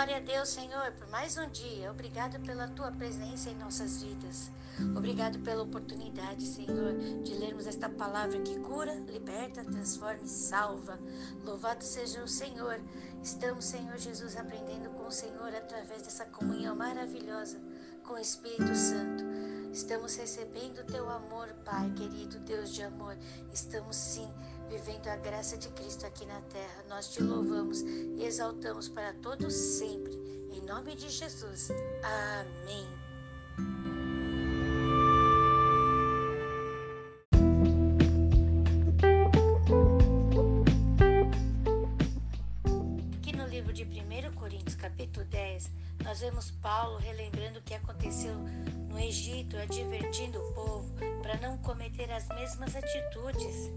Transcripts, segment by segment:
Glória a Deus, Senhor, por mais um dia. Obrigado pela tua presença em nossas vidas. Obrigado pela oportunidade, Senhor, de lermos esta palavra que cura, liberta, transforma e salva. Louvado seja o Senhor. Estamos, Senhor Jesus, aprendendo com o Senhor através dessa comunhão maravilhosa com o Espírito Santo. Estamos recebendo o teu amor, Pai querido, Deus de amor. Estamos sim vivendo a graça de Cristo aqui na terra. Nós te louvamos e exaltamos para todos sempre. Em nome de Jesus. Amém. Aqui no livro de 1 Coríntios, capítulo 10, nós vemos Paulo relembrando o que aconteceu no Egito, advertindo o povo para não cometer as mesmas atitudes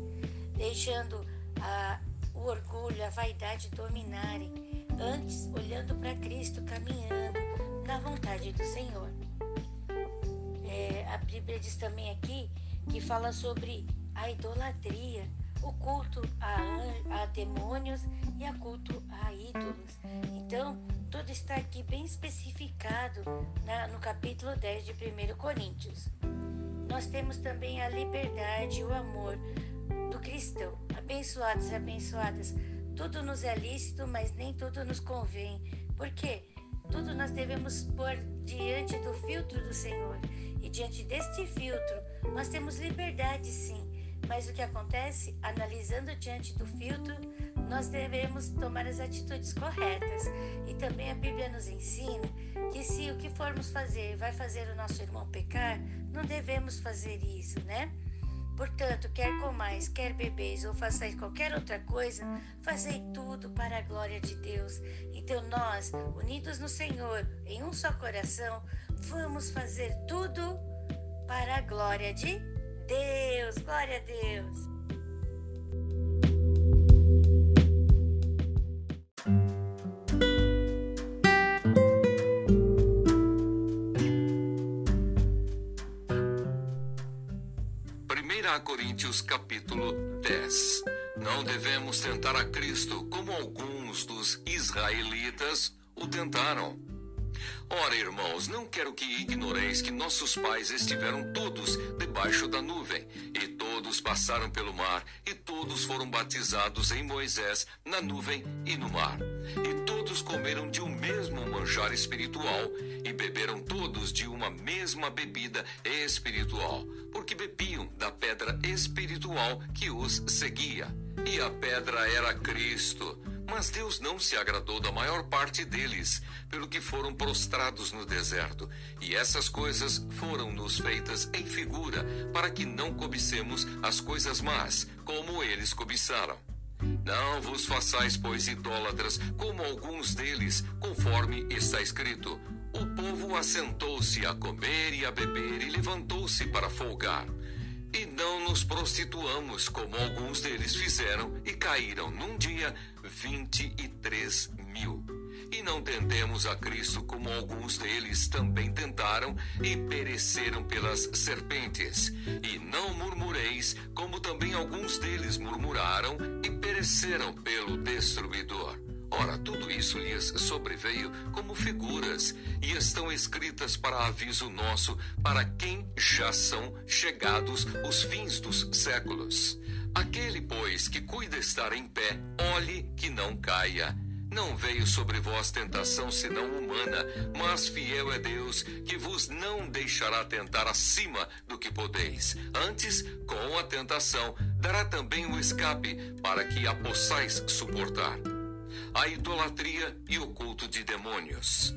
deixando a, o orgulho, a vaidade dominarem, antes olhando para Cristo, caminhando na vontade do Senhor. É, a Bíblia diz também aqui que fala sobre a idolatria, o culto a, a demônios e a culto a ídolos. Então, tudo está aqui bem especificado na, no capítulo 10 de 1 Coríntios. Nós temos também a liberdade, o amor, cristão. Abençoados e abençoadas, tudo nos é lícito, mas nem tudo nos convém. Por quê? Tudo nós devemos pôr diante do filtro do Senhor. E diante deste filtro, nós temos liberdade sim. Mas o que acontece? Analisando diante do filtro, nós devemos tomar as atitudes corretas. E também a Bíblia nos ensina que se o que formos fazer vai fazer o nosso irmão pecar, não devemos fazer isso, né? Portanto, quer comais, quer bebeis ou façais qualquer outra coisa, fazei tudo para a glória de Deus. Então, nós, unidos no Senhor, em um só coração, vamos fazer tudo para a glória de Deus. Glória a Deus. Coríntios capítulo 10. Não devemos tentar a Cristo como alguns dos israelitas o tentaram. Ora, irmãos, não quero que ignoreis que nossos pais estiveram todos debaixo da nuvem, e todos passaram pelo mar, e todos foram batizados em Moisés, na nuvem e no mar. E todos comeram de um mesmo manjar espiritual, e beberam todos de uma mesma bebida espiritual, porque bebiam da pedra espiritual que os seguia. E a pedra era Cristo. Mas Deus não se agradou da maior parte deles, pelo que foram prostrados no deserto. E essas coisas foram-nos feitas em figura, para que não cobicemos as coisas más, como eles cobiçaram. Não vos façais, pois, idólatras, como alguns deles, conforme está escrito. O povo assentou-se a comer e a beber e levantou-se para folgar. E não nos prostituamos, como alguns deles fizeram, e caíram num dia vinte e três mil. E não tentemos a Cristo como alguns deles também tentaram e pereceram pelas serpentes. E não murmureis, como também alguns deles murmuraram e pereceram pelo destruidor. Ora, tudo isso lhes sobreveio como figuras e estão escritas para aviso nosso, para quem já são chegados os fins dos séculos. Aquele, pois, que cuida estar em pé, olhe que não caia. Não veio sobre vós tentação senão humana, mas fiel é Deus, que vos não deixará tentar acima do que podeis. Antes, com a tentação, dará também o escape, para que a possais suportar a idolatria e o culto de demônios.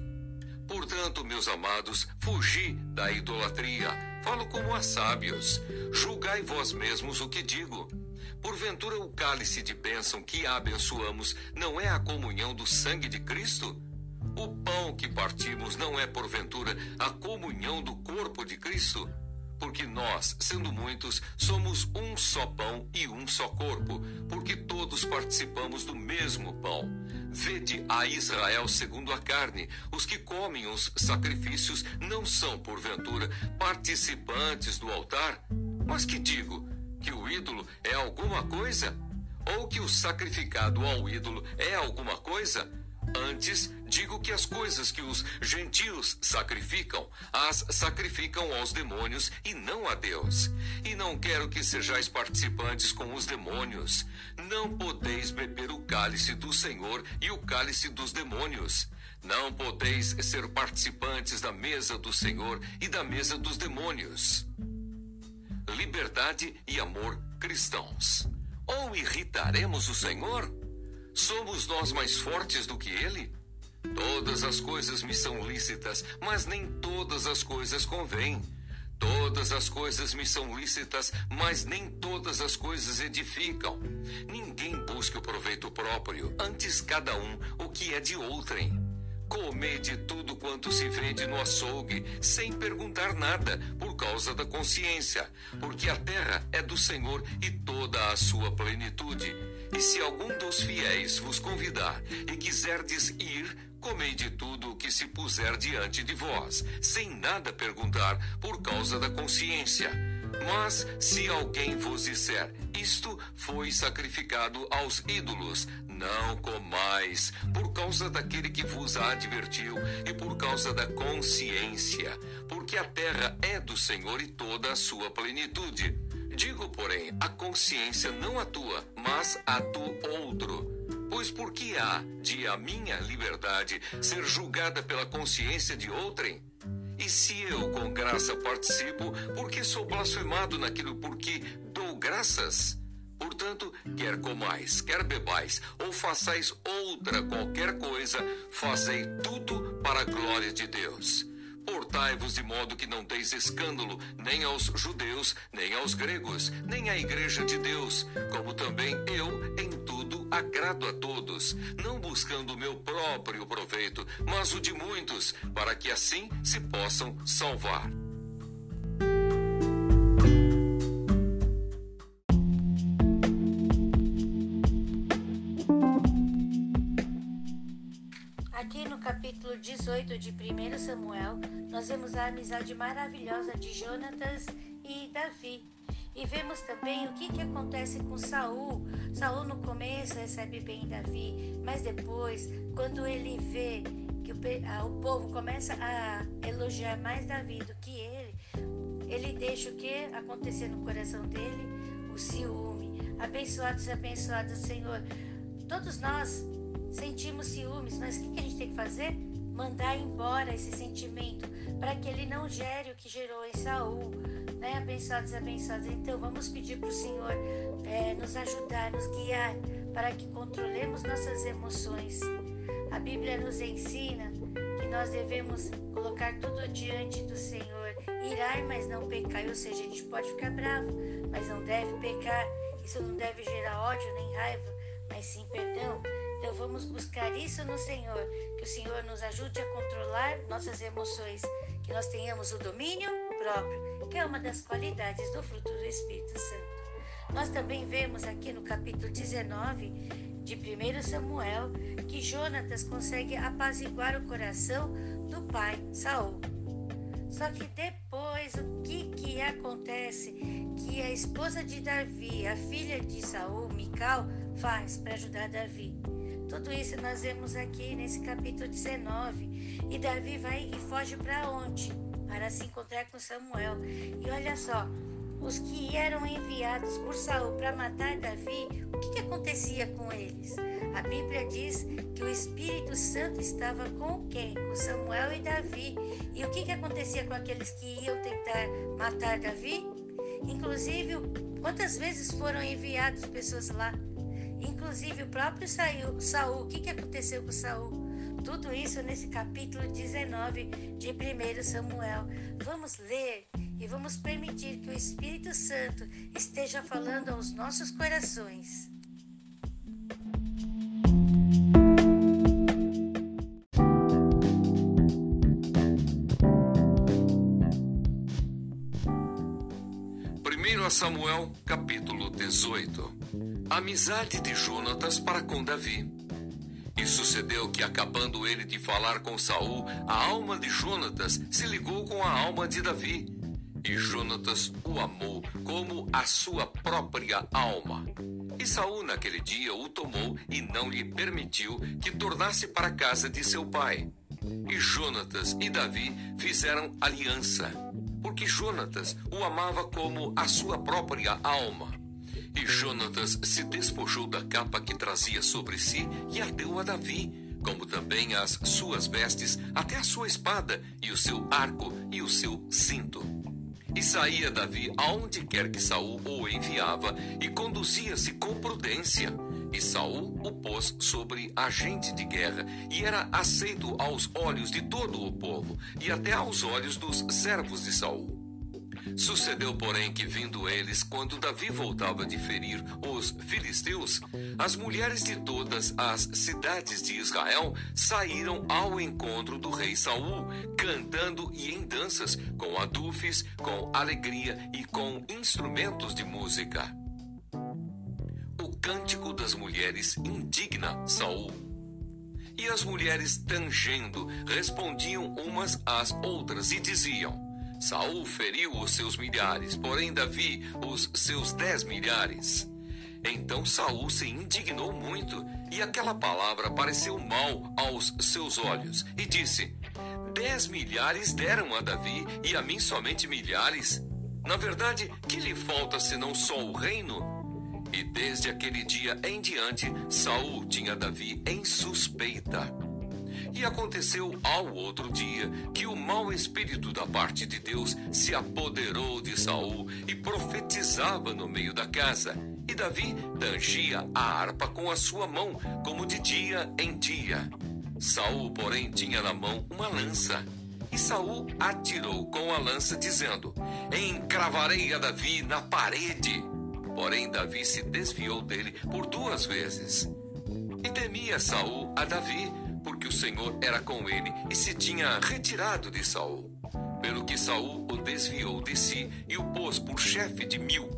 Portanto, meus amados, fugi da idolatria. Falo como a sábios. Julgai vós mesmos o que digo. Porventura o cálice de bênção que abençoamos não é a comunhão do sangue de Cristo? O pão que partimos não é, porventura, a comunhão do corpo de Cristo? Porque nós, sendo muitos, somos um só pão e um só corpo, porque todos participamos do mesmo pão. Vede a Israel segundo a carne: os que comem os sacrifícios não são, porventura, participantes do altar? Mas que digo? Que o ídolo é alguma coisa? Ou que o sacrificado ao ídolo é alguma coisa? Antes, digo que as coisas que os gentios sacrificam, as sacrificam aos demônios e não a Deus. E não quero que sejais participantes com os demônios. Não podeis beber o cálice do Senhor e o cálice dos demônios. Não podeis ser participantes da mesa do Senhor e da mesa dos demônios. Liberdade e amor cristãos. Ou irritaremos o Senhor? Somos nós mais fortes do que ele? Todas as coisas me são lícitas, mas nem todas as coisas convêm. Todas as coisas me são lícitas, mas nem todas as coisas edificam. Ninguém busca o proveito próprio, antes cada um o que é de outrem. Comede tudo quanto se vende no açougue, sem perguntar nada, por causa da consciência, porque a terra é do Senhor e toda a sua plenitude se algum dos fiéis vos convidar e quiserdes ir, comei de tudo o que se puser diante de vós, sem nada perguntar, por causa da consciência. Mas se alguém vos disser, isto foi sacrificado aos ídolos, não comais, por causa daquele que vos advertiu e por causa da consciência, porque a terra é do Senhor e toda a sua plenitude. Digo, porém, a consciência não atua, mas a do outro. Pois por que há de a minha liberdade ser julgada pela consciência de outrem? E se eu com graça participo, porque sou blasfemado naquilo por que dou graças? Portanto, quer comais, quer bebais, ou façais outra qualquer coisa, fazei tudo para a glória de Deus. Portai-vos de modo que não deis escândalo nem aos judeus, nem aos gregos, nem à igreja de Deus, como também eu em tudo agrado a todos, não buscando o meu próprio proveito, mas o de muitos, para que assim se possam salvar. Capítulo 18 de 1 Samuel, nós vemos a amizade maravilhosa de Jonatas e Davi. E vemos também o que, que acontece com Saul. Saul no começo recebe bem Davi, mas depois, quando ele vê que o, o povo começa a elogiar mais Davi do que ele, ele deixa o que acontecer no coração dele? O ciúme. Abençoados e abençoados, Senhor. Todos nós sentimos ciúmes, mas o que a gente tem que fazer? Mandar embora esse sentimento para que ele não gere o que gerou em Saul. Né? Abençoados e abençoados. Então vamos pedir para o Senhor é, nos ajudar, nos guiar para que controlemos nossas emoções. A Bíblia nos ensina que nós devemos colocar tudo diante do Senhor, irar, mas não pecar. Ou seja, a gente pode ficar bravo, mas não deve pecar. Isso não deve gerar ódio nem raiva, mas sim perdão. Então vamos buscar isso no Senhor, que o Senhor nos ajude a controlar nossas emoções, que nós tenhamos o domínio próprio, que é uma das qualidades do fruto do Espírito Santo. Nós também vemos aqui no capítulo 19 de 1 Samuel que Jonatas consegue apaziguar o coração do pai Saul. Só que depois o que que acontece? Que a esposa de Davi, a filha de Saul, Mical, faz para ajudar Davi. Tudo isso nós vemos aqui nesse capítulo 19. E Davi vai e foge para onde? Para se encontrar com Samuel. E olha só, os que eram enviados por Saul para matar Davi, o que, que acontecia com eles? A Bíblia diz que o Espírito Santo estava com quem? Com Samuel e Davi. E o que, que acontecia com aqueles que iam tentar matar Davi? Inclusive, quantas vezes foram enviadas pessoas lá? Inclusive o próprio Saul, o que, que aconteceu com Saul? Tudo isso nesse capítulo 19 de 1 Samuel. Vamos ler e vamos permitir que o Espírito Santo esteja falando aos nossos corações. Primeiro Samuel, capítulo 18. Amizade de Jonatas para com Davi. E sucedeu que, acabando ele de falar com Saul, a alma de Jonatas se ligou com a alma de Davi. E Jonatas o amou como a sua própria alma. E Saul naquele dia o tomou e não lhe permitiu que tornasse para a casa de seu pai. E Jonatas e Davi fizeram aliança, porque Jonatas o amava como a sua própria alma. E Jonatas se despojou da capa que trazia sobre si e a deu a Davi, como também as suas vestes, até a sua espada, e o seu arco e o seu cinto. E saía Davi aonde quer que Saul o enviava, e conduzia-se com prudência. E Saul o pôs sobre agente de guerra, e era aceito aos olhos de todo o povo, e até aos olhos dos servos de Saul. Sucedeu, porém, que vindo eles, quando Davi voltava de ferir os filisteus, as mulheres de todas as cidades de Israel saíram ao encontro do rei Saul, cantando e em danças, com adufes, com alegria e com instrumentos de música. O cântico das mulheres indigna Saul. E as mulheres tangendo respondiam umas às outras e diziam: Saul feriu os seus milhares, porém Davi os seus dez milhares. Então Saul se indignou muito, e aquela palavra pareceu mal aos seus olhos, e disse: Dez milhares deram a Davi, e a mim somente milhares. Na verdade, que lhe falta senão só o reino? E desde aquele dia em diante, Saul tinha Davi em suspeita. E aconteceu ao outro dia que o mau espírito da parte de Deus se apoderou de Saul e profetizava no meio da casa. E Davi tangia a harpa com a sua mão, como de dia em dia. Saul, porém, tinha na mão uma lança. E Saul atirou com a lança, dizendo: Encravarei a Davi na parede. Porém, Davi se desviou dele por duas vezes. E temia Saul a Davi, porque o Senhor era com ele e se tinha retirado de Saul. Pelo que Saul o desviou de si e o pôs por chefe de mil.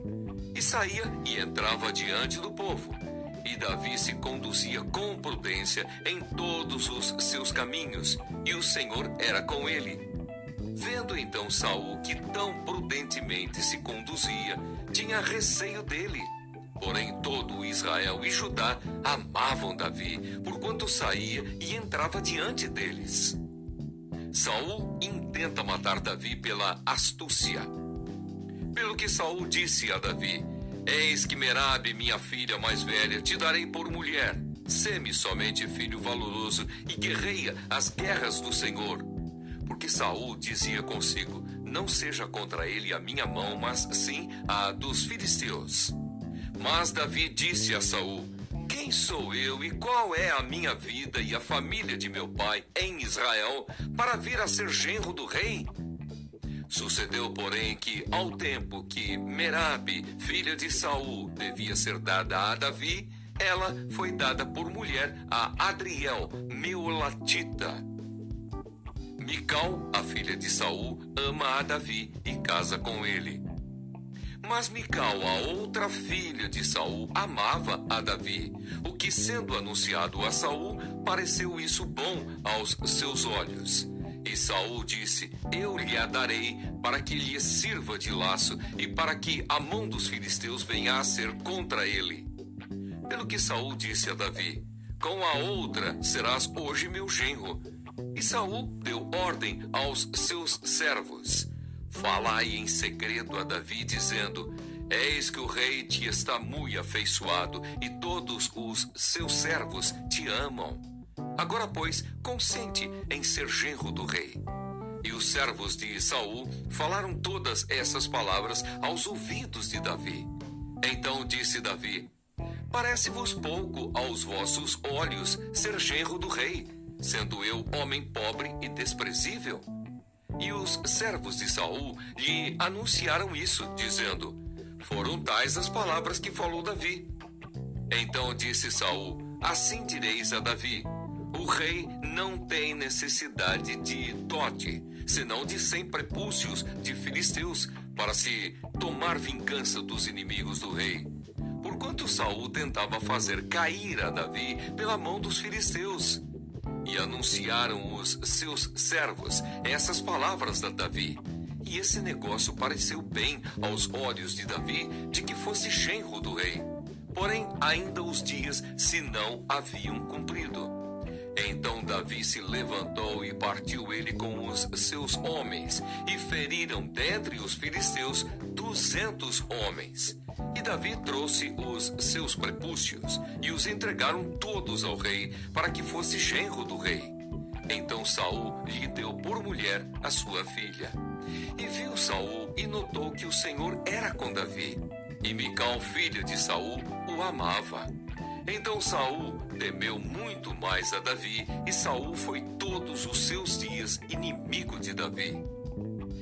E saía e entrava diante do povo. E Davi se conduzia com prudência em todos os seus caminhos, e o Senhor era com ele. Vendo então Saul que tão prudentemente se conduzia, tinha receio dele Porém, todo Israel e Judá amavam Davi, porquanto saía e entrava diante deles. Saul intenta matar Davi pela astúcia. Pelo que Saul disse a Davi: Eis que Merabe, minha filha mais velha, te darei por mulher. Sê-me somente filho valoroso e guerreia as guerras do Senhor. Porque Saul dizia consigo: Não seja contra ele a minha mão, mas sim a dos filisteus. Mas Davi disse a Saul: Quem sou eu e qual é a minha vida e a família de meu pai em Israel para vir a ser genro do rei? Sucedeu, porém, que ao tempo que Merabe, filha de Saul, devia ser dada a Davi, ela foi dada por mulher a Adriel, Meolatita. Mical, a filha de Saul, ama a Davi e casa com ele. Mas Mical, a outra filha de Saul, amava a Davi, o que sendo anunciado a Saul, pareceu isso bom aos seus olhos. E Saul disse: Eu lhe a darei para que lhe sirva de laço e para que a mão dos filisteus venha a ser contra ele. Pelo que Saul disse a Davi: Com a outra serás hoje meu genro. E Saul deu ordem aos seus servos: Falai em segredo a Davi, dizendo: Eis que o rei te está muito afeiçoado, e todos os seus servos te amam. Agora, pois, consente em ser genro do rei. E os servos de Saul falaram todas essas palavras aos ouvidos de Davi. Então disse Davi: Parece-vos pouco aos vossos olhos ser genro do rei, sendo eu homem pobre e desprezível? E os servos de Saul lhe anunciaram isso, dizendo: Foram tais as palavras que falou Davi. Então disse Saul: Assim direis a Davi: O rei não tem necessidade de dote, senão de cem prepúcios de filisteus, para se tomar vingança dos inimigos do rei. Porquanto Saul tentava fazer cair a Davi pela mão dos filisteus. E anunciaram os seus servos essas palavras da Davi. E esse negócio pareceu bem aos olhos de Davi de que fosse genro do rei. Porém, ainda os dias se não haviam cumprido. Então Davi se levantou e partiu ele com os seus homens, e feriram dentre os filisteus duzentos homens. E Davi trouxe os seus prepúcios e os entregaram todos ao rei, para que fosse genro do rei. Então Saul lhe deu por mulher a sua filha. E viu Saul e notou que o Senhor era com Davi. E Mical, filha de Saul, o amava. Então Saul temeu muito mais a Davi, e Saul foi todos os seus dias inimigo de Davi.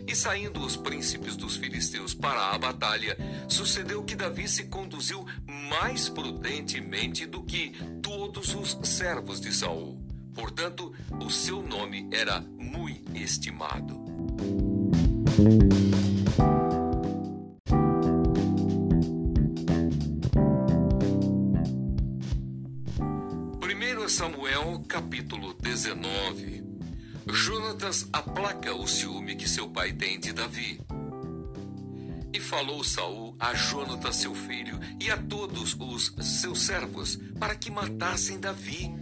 E saindo os príncipes dos filisteus para a batalha, sucedeu que Davi se conduziu mais prudentemente do que todos os servos de Saul. Portanto, o seu nome era muito estimado. 1 Samuel capítulo 19 Jonatas aplaca o ciúme que seu pai tem de Davi. E falou Saul a Jonatas seu filho e a todos os seus servos para que matassem Davi.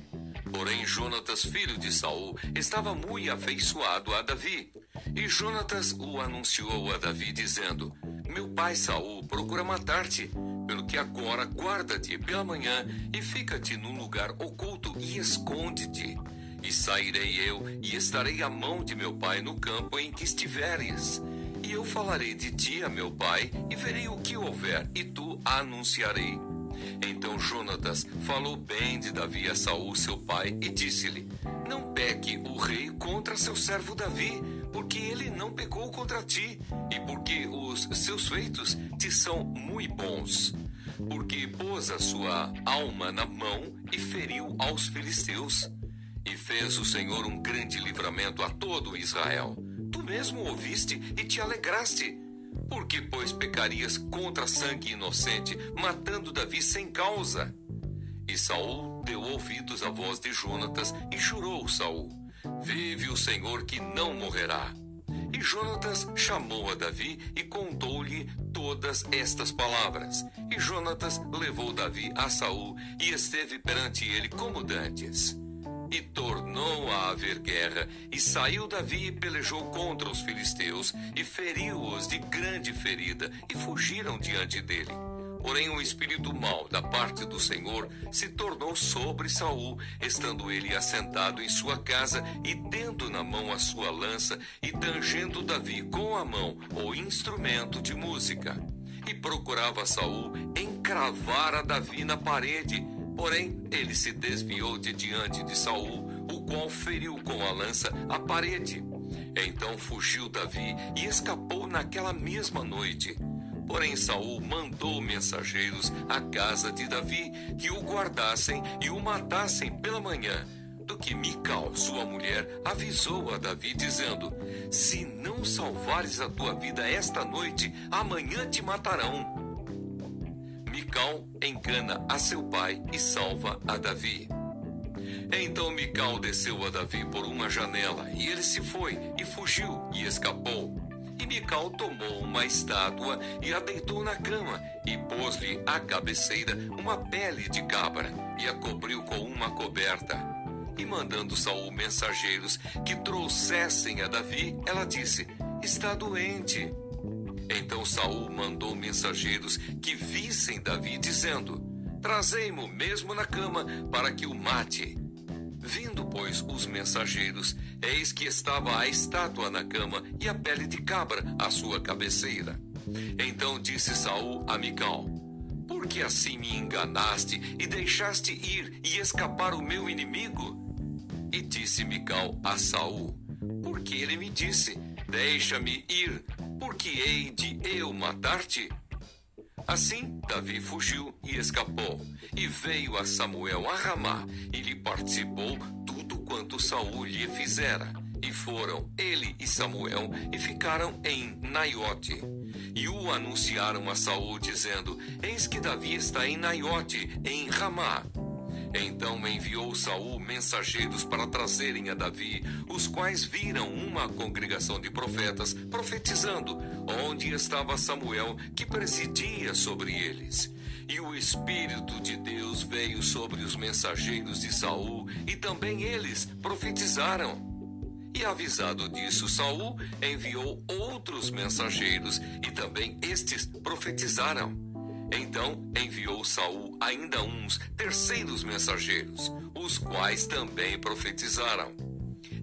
Porém Jonatas, filho de Saul, estava muito afeiçoado a Davi. E Jonatas o anunciou a Davi dizendo: Meu pai Saul procura matar-te pelo que agora guarda-te pela manhã e fica-te num lugar oculto e esconde-te. E sairei eu e estarei à mão de meu pai no campo em que estiveres. E eu falarei de ti a meu pai e verei o que houver, e tu anunciarei. Então Jonatas falou bem de Davi a Saul, seu pai, e disse-lhe: Não peque o rei contra seu servo Davi, porque ele não pecou contra ti, e porque os seus feitos te são muito bons. Porque pôs a sua alma na mão e feriu aos filisteus. E fez o Senhor um grande livramento a todo Israel. Tu mesmo ouviste e te alegraste. Por que, pois, pecarias contra sangue inocente, matando Davi sem causa? E Saul deu ouvidos à voz de Jonatas e jurou Saul Vive o Senhor que não morrerá. E Jonatas chamou a Davi e contou-lhe todas estas palavras. E Jonatas levou Davi a Saul e esteve perante ele como dantes. E tornou a haver guerra, e saiu Davi e pelejou contra os filisteus, e feriu-os de grande ferida, e fugiram diante dele. Porém, o espírito mau da parte do Senhor se tornou sobre Saul, estando ele assentado em sua casa e tendo na mão a sua lança e tangendo Davi com a mão o instrumento de música. E procurava Saul encravar a Davi na parede, porém ele se desviou de diante de Saul, o qual feriu com a lança a parede. Então fugiu Davi e escapou naquela mesma noite. Porém, Saul mandou mensageiros à casa de Davi que o guardassem e o matassem pela manhã. Do que Mical, sua mulher, avisou a Davi, dizendo: Se não salvares a tua vida esta noite, amanhã te matarão. Mical engana a seu pai e salva a Davi. Então Mical desceu a Davi por uma janela, e ele se foi, e fugiu, e escapou. E Mical tomou uma estátua e a deitou na cama, e pôs-lhe à cabeceira uma pele de cabra, e a cobriu com uma coberta. E mandando Saul mensageiros que trouxessem a Davi, ela disse: Está doente. Então Saul mandou mensageiros que vissem Davi, dizendo: Trazei-mo mesmo na cama, para que o mate. Vindo, pois, os mensageiros, eis que estava a estátua na cama e a pele de cabra à sua cabeceira. Então disse Saul a Mical: Por que assim me enganaste e deixaste ir e escapar o meu inimigo? E disse Mical a Saul: Porque ele me disse: Deixa-me ir, porque hei de eu matar-te? Assim, Davi fugiu e escapou, e veio a Samuel a Ramá, e lhe participou tudo quanto Saul lhe fizera. E foram ele e Samuel e ficaram em Naiote. E o anunciaram a Saul, dizendo: Eis que Davi está em Naiote, em Ramá. Então enviou Saul mensageiros para trazerem a Davi, os quais viram uma congregação de profetas profetizando, onde estava Samuel, que presidia sobre eles. E o Espírito de Deus veio sobre os mensageiros de Saul, e também eles profetizaram. E avisado disso, Saul enviou outros mensageiros, e também estes profetizaram. Então enviou Saul ainda uns terceiros mensageiros, os quais também profetizaram.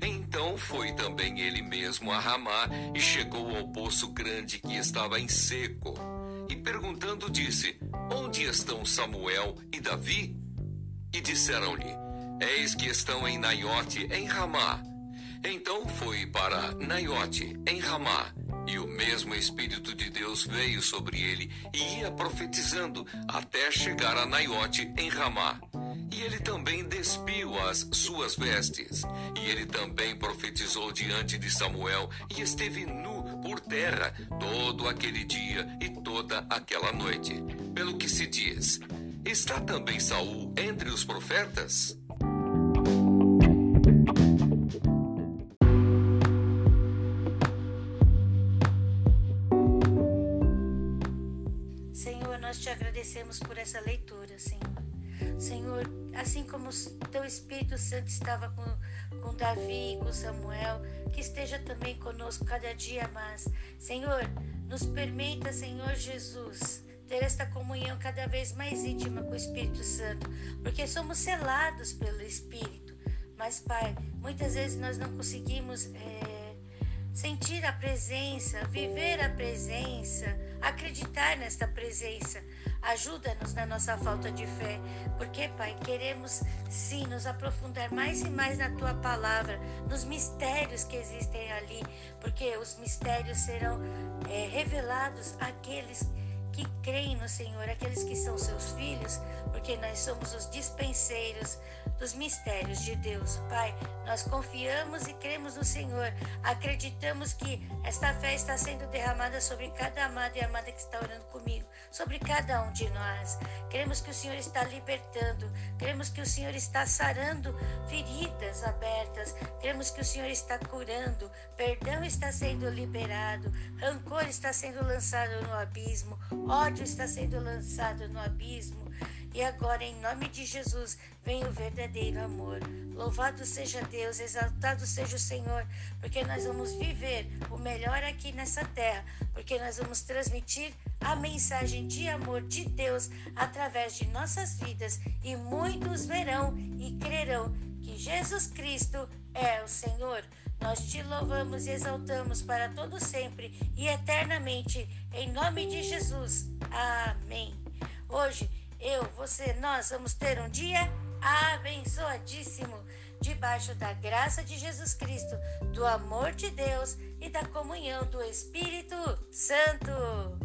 Então foi também ele mesmo a Ramá e chegou ao poço grande que estava em seco. E perguntando disse: Onde estão Samuel e Davi? E disseram-lhe: Eis que estão em Naiote, em Ramá. Então foi para Naiote, em Ramá, e o mesmo Espírito de Deus veio sobre ele e ia profetizando até chegar a Naiote, em Ramá. E ele também despiu as suas vestes. E ele também profetizou diante de Samuel e esteve nu por terra todo aquele dia e toda aquela noite. Pelo que se diz: Está também Saul entre os profetas? Agradecemos por essa leitura, Senhor. Senhor, assim como teu Espírito Santo estava com, com Davi e com Samuel, que esteja também conosco cada dia mais. Senhor, nos permita, Senhor Jesus, ter esta comunhão cada vez mais íntima com o Espírito Santo, porque somos selados pelo Espírito. Mas, Pai, muitas vezes nós não conseguimos. É, sentir a presença, viver a presença, acreditar nesta presença. Ajuda-nos na nossa falta de fé, porque, Pai, queremos sim nos aprofundar mais e mais na tua palavra, nos mistérios que existem ali, porque os mistérios serão é, revelados àqueles que creem no Senhor, aqueles que são seus filhos, porque nós somos os dispenseiros dos mistérios de Deus. Pai, nós confiamos e cremos no Senhor. Acreditamos que esta fé está sendo derramada sobre cada amado e amada que está orando comigo, sobre cada um de nós. Cremos que o Senhor está libertando, cremos que o Senhor está sarando feridas abertas, cremos que o Senhor está curando, perdão está sendo liberado, rancor está sendo lançado no abismo, ódio está sendo lançado no abismo. E agora, em nome de Jesus, vem o verdadeiro amor. Louvado seja Deus, exaltado seja o Senhor, porque nós vamos viver o melhor aqui nessa terra, porque nós vamos transmitir a mensagem de amor de Deus através de nossas vidas e muitos verão e crerão que Jesus Cristo é o Senhor. Nós te louvamos e exaltamos para todo sempre e eternamente, em nome de Jesus. Amém. Hoje eu, você, nós vamos ter um dia abençoadíssimo, debaixo da graça de Jesus Cristo, do amor de Deus e da comunhão do Espírito Santo.